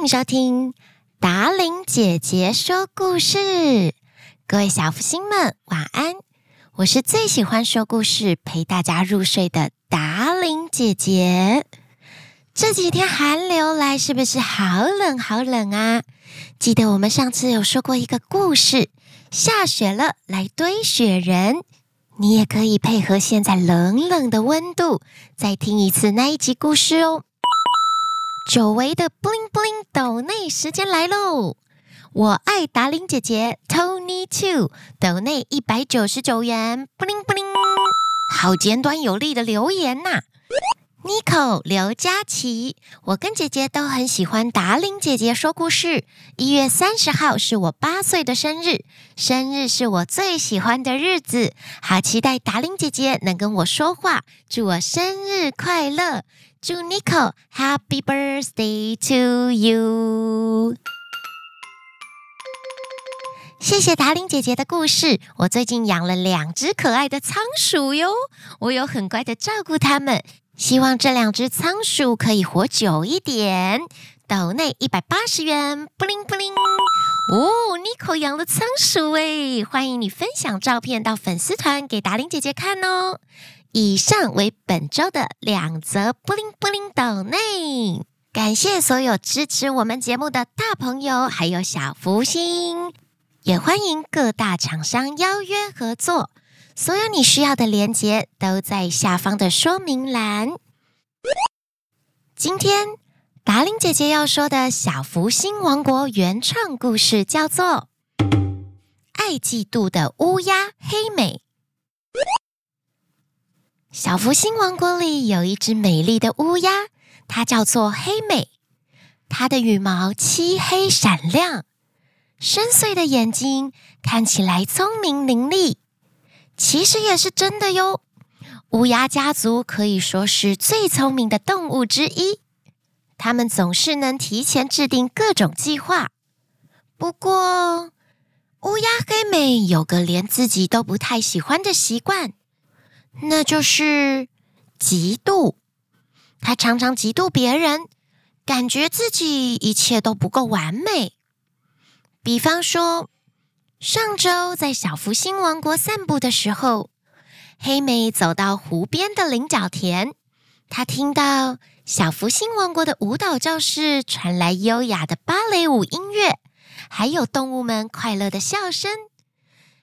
迎收听达玲姐姐说故事。各位小福星们，晚安！我是最喜欢说故事、陪大家入睡的达玲姐姐。这几天寒流来，是不是好冷好冷啊？记得我们上次有说过一个故事，下雪了，来堆雪人。你也可以配合现在冷冷的温度，再听一次那一集故事哦。久违的 bling bling 抖内时间来喽！我爱达玲姐姐 Tony Two 抖内一百九十九元 bling bling，好简短有力的留言呐、啊。Nico 刘佳琪，我跟姐姐都很喜欢达令姐姐说故事。一月三十号是我八岁的生日，生日是我最喜欢的日子，好期待达令姐姐能跟我说话，祝我生日快乐！祝 Nico Happy Birthday to you！谢谢达令姐姐的故事。我最近养了两只可爱的仓鼠哟，我有很乖的照顾它们。希望这两只仓鼠可以活久一点。岛内一百八十元，布灵布灵。哦，Nico 养了仓鼠诶，欢迎你分享照片到粉丝团给达玲姐姐看哦。以上为本周的两则布灵布灵岛内，感谢所有支持我们节目的大朋友，还有小福星，也欢迎各大厂商邀约合作。所有你需要的连接都在下方的说明栏。今天达令姐姐要说的小福星王国原创故事叫做《爱嫉妒的乌鸦黑美》。小福星王国里有一只美丽的乌鸦，它叫做黑美。它的羽毛漆黑闪亮，深邃的眼睛看起来聪明伶俐。其实也是真的哟，乌鸦家族可以说是最聪明的动物之一。他们总是能提前制定各种计划。不过，乌鸦黑美有个连自己都不太喜欢的习惯，那就是嫉妒。他常常嫉妒别人，感觉自己一切都不够完美。比方说，上周在小福星王国散步的时候，黑美走到湖边的菱角田，她听到小福星王国的舞蹈教室传来优雅的芭蕾舞音乐，还有动物们快乐的笑声。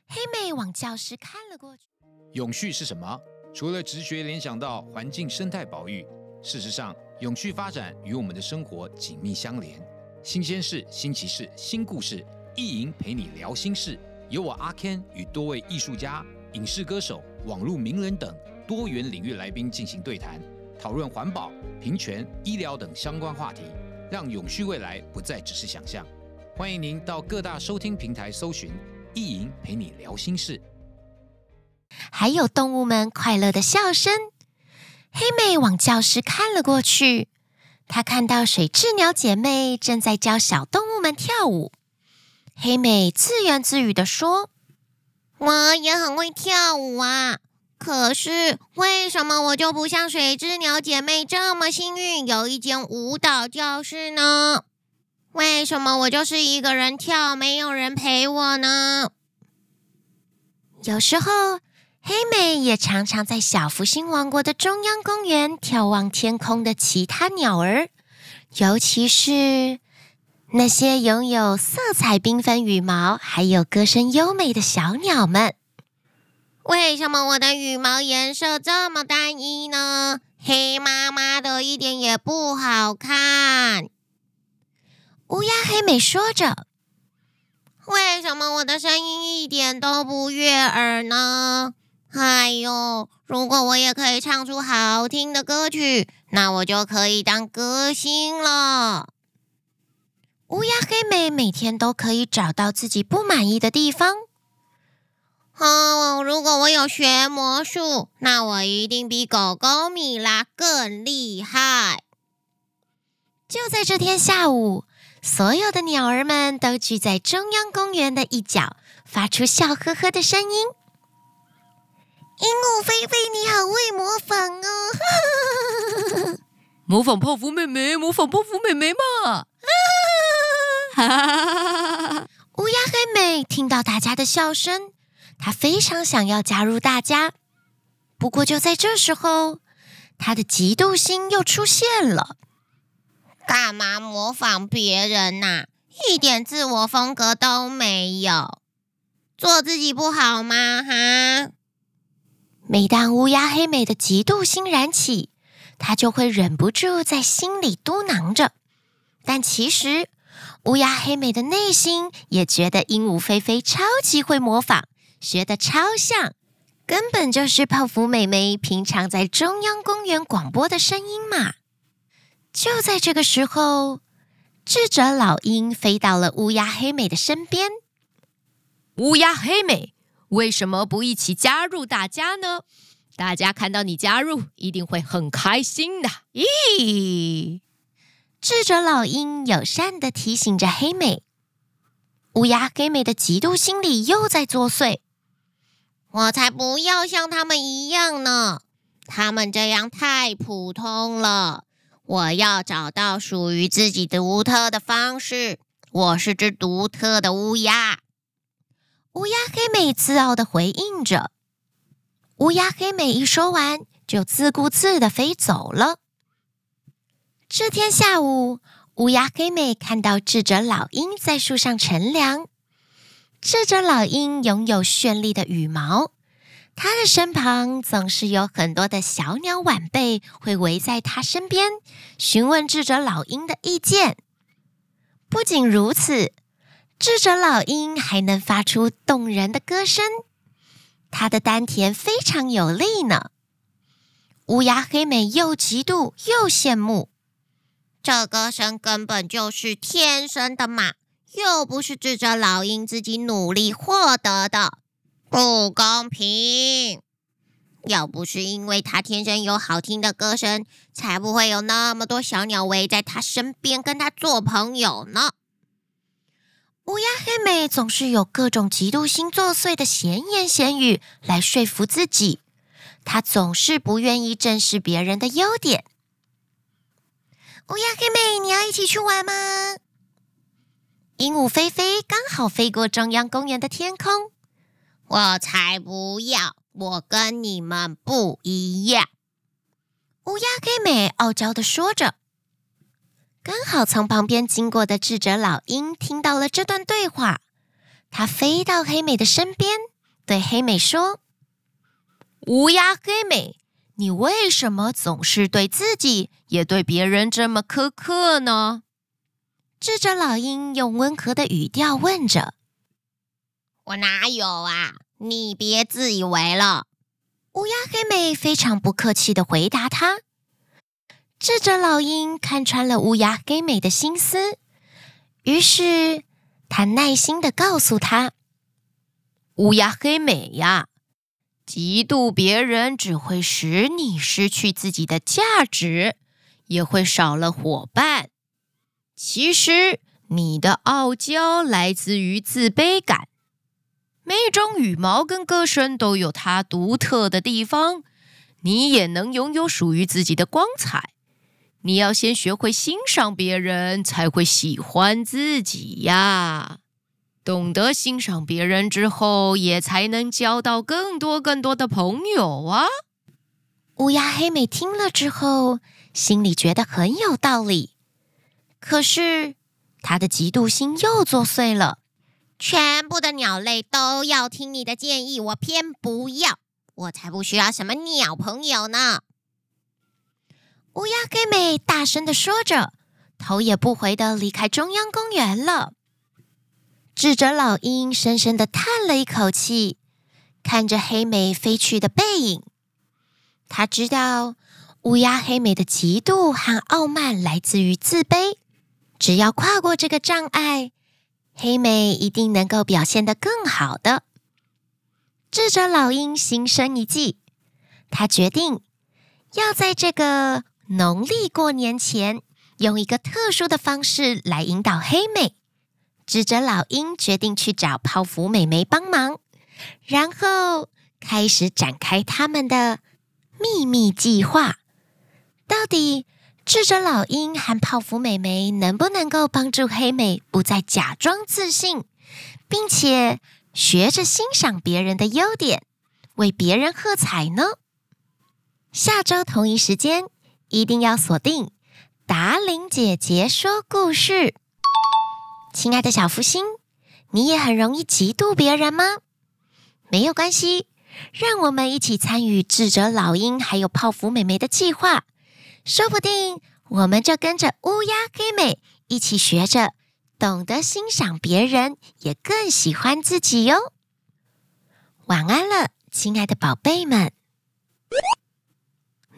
黑美往教室看了过去。永续是什么？除了直觉联想到环境生态保育，事实上，永续发展与我们的生活紧密相连。新鲜事、新奇事、新故事。意淫陪你聊心事，由我阿 Ken 与多位艺术家、影视歌手、网络名人等多元领域来宾进行对谈，讨论环保、平权、医疗等相关话题，让永续未来不再只是想象。欢迎您到各大收听平台搜寻“意淫陪你聊心事”，还有动物们快乐的笑声。黑妹往教室看了过去，她看到水雉鸟姐妹正在教小动物们跳舞。黑美自言自语的说：“我也很会跳舞啊，可是为什么我就不像水之鸟姐妹这么幸运，有一间舞蹈教室呢？为什么我就是一个人跳，没有人陪我呢？”有时候，黑美也常常在小福星王国的中央公园眺望天空的其他鸟儿，尤其是……那些拥有色彩缤纷羽毛，还有歌声优美的小鸟们，为什么我的羽毛颜色这么单一呢？黑麻麻的，一点也不好看。乌鸦黑美说着：“为什么我的声音一点都不悦耳呢？哎呦，如果我也可以唱出好听的歌曲，那我就可以当歌星了。”乌鸦黑美每天都可以找到自己不满意的地方。哦，如果我有学魔术，那我一定比狗狗米拉更厉害。就在这天下午，所有的鸟儿们都聚在中央公园的一角，发出笑呵呵的声音。鹦鹉菲菲，你好会模仿哦！模仿泡芙妹妹，模仿泡芙妹妹嘛！哈哈哈！乌鸦黑美听到大家的笑声，她非常想要加入大家。不过就在这时候，她的嫉妒心又出现了。干嘛模仿别人呐？一点自我风格都没有，做自己不好吗？哈！每当乌鸦黑美的嫉妒心燃起，她就会忍不住在心里嘟囔着。但其实，乌鸦黑美的内心也觉得鹦鹉菲菲超级会模仿，学得超像，根本就是泡芙妹妹平常在中央公园广播的声音嘛。就在这个时候，智者老鹰飞到了乌鸦黑美的身边。乌鸦黑美，为什么不一起加入大家呢？大家看到你加入，一定会很开心的。咦？智者老鹰友善地提醒着黑美。乌鸦黑美的嫉妒心理又在作祟。我才不要像他们一样呢！他们这样太普通了。我要找到属于自己的独特的方式。我是只独特的乌鸦。乌鸦黑美自傲地回应着。乌鸦黑美一说完，就自顾自地飞走了。这天下午，乌鸦黑美看到智者老鹰在树上乘凉。智者老鹰拥有绚丽的羽毛。它的身旁总是有很多的小鸟晚辈会围在它身边，询问智者老鹰的意见。不仅如此，智者老鹰还能发出动人的歌声，它的丹田非常有力呢。乌鸦黑美又嫉妒又羡慕，这歌声根本就是天生的嘛，又不是智者老鹰自己努力获得的。不公平！要不是因为他天生有好听的歌声，才不会有那么多小鸟围在他身边跟他做朋友呢。乌鸦黑美总是有各种嫉妒心作祟的闲言闲语来说服自己，他总是不愿意正视别人的优点。乌鸦黑美，你要一起去玩吗？鹦鹉菲菲刚好飞过中央公园的天空。我才不要！我跟你们不一样。乌鸦黑美傲娇的说着。刚好从旁边经过的智者老鹰听到了这段对话，他飞到黑美的身边，对黑美说：“乌鸦黑美，你为什么总是对自己也对别人这么苛刻呢？”智者老鹰用温和的语调问着。我哪有啊！你别自以为了。乌鸦黑美非常不客气的回答他。智者老鹰看穿了乌鸦黑美的心思，于是他耐心的告诉他：“乌鸦黑美呀，嫉妒别人只会使你失去自己的价值，也会少了伙伴。其实你的傲娇来自于自卑感。”每一种羽毛跟歌声都有它独特的地方，你也能拥有属于自己的光彩。你要先学会欣赏别人，才会喜欢自己呀。懂得欣赏别人之后，也才能交到更多更多的朋友啊。乌鸦黑美听了之后，心里觉得很有道理，可是他的嫉妒心又作祟了。全部的鸟类都要听你的建议，我偏不要，我才不需要什么鸟朋友呢！乌鸦黑美大声的说着，头也不回的离开中央公园了。智者老鹰深深地叹了一口气，看着黑美飞去的背影，他知道乌鸦黑美的嫉妒和傲慢来自于自卑，只要跨过这个障碍。黑美一定能够表现得更好的。智者老鹰心生一计，他决定要在这个农历过年前，用一个特殊的方式来引导黑美。智者老鹰决定去找泡芙妹妹帮忙，然后开始展开他们的秘密计划。到底智者老鹰和泡芙美眉能不能够帮助黑美不再假装自信，并且学着欣赏别人的优点，为别人喝彩呢？下周同一时间一定要锁定达玲姐姐说故事。亲爱的小福星，你也很容易嫉妒别人吗？没有关系，让我们一起参与智者老鹰还有泡芙美眉的计划。说不定我们就跟着乌鸦黑美一起学着，懂得欣赏别人，也更喜欢自己哟。晚安了，亲爱的宝贝们。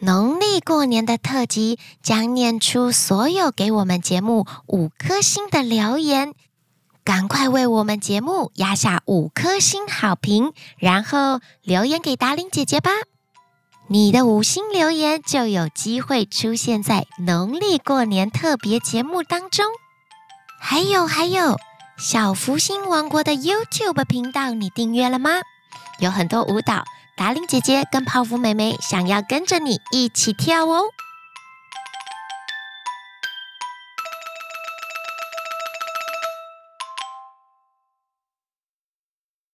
农历过年的特辑将念出所有给我们节目五颗星的留言，赶快为我们节目压下五颗星好评，然后留言给达令姐姐吧。你的五星留言就有机会出现在农历过年特别节目当中。还有还有，小福星王国的 YouTube 频道你订阅了吗？有很多舞蹈，达令姐姐跟泡芙妹妹想要跟着你一起跳哦。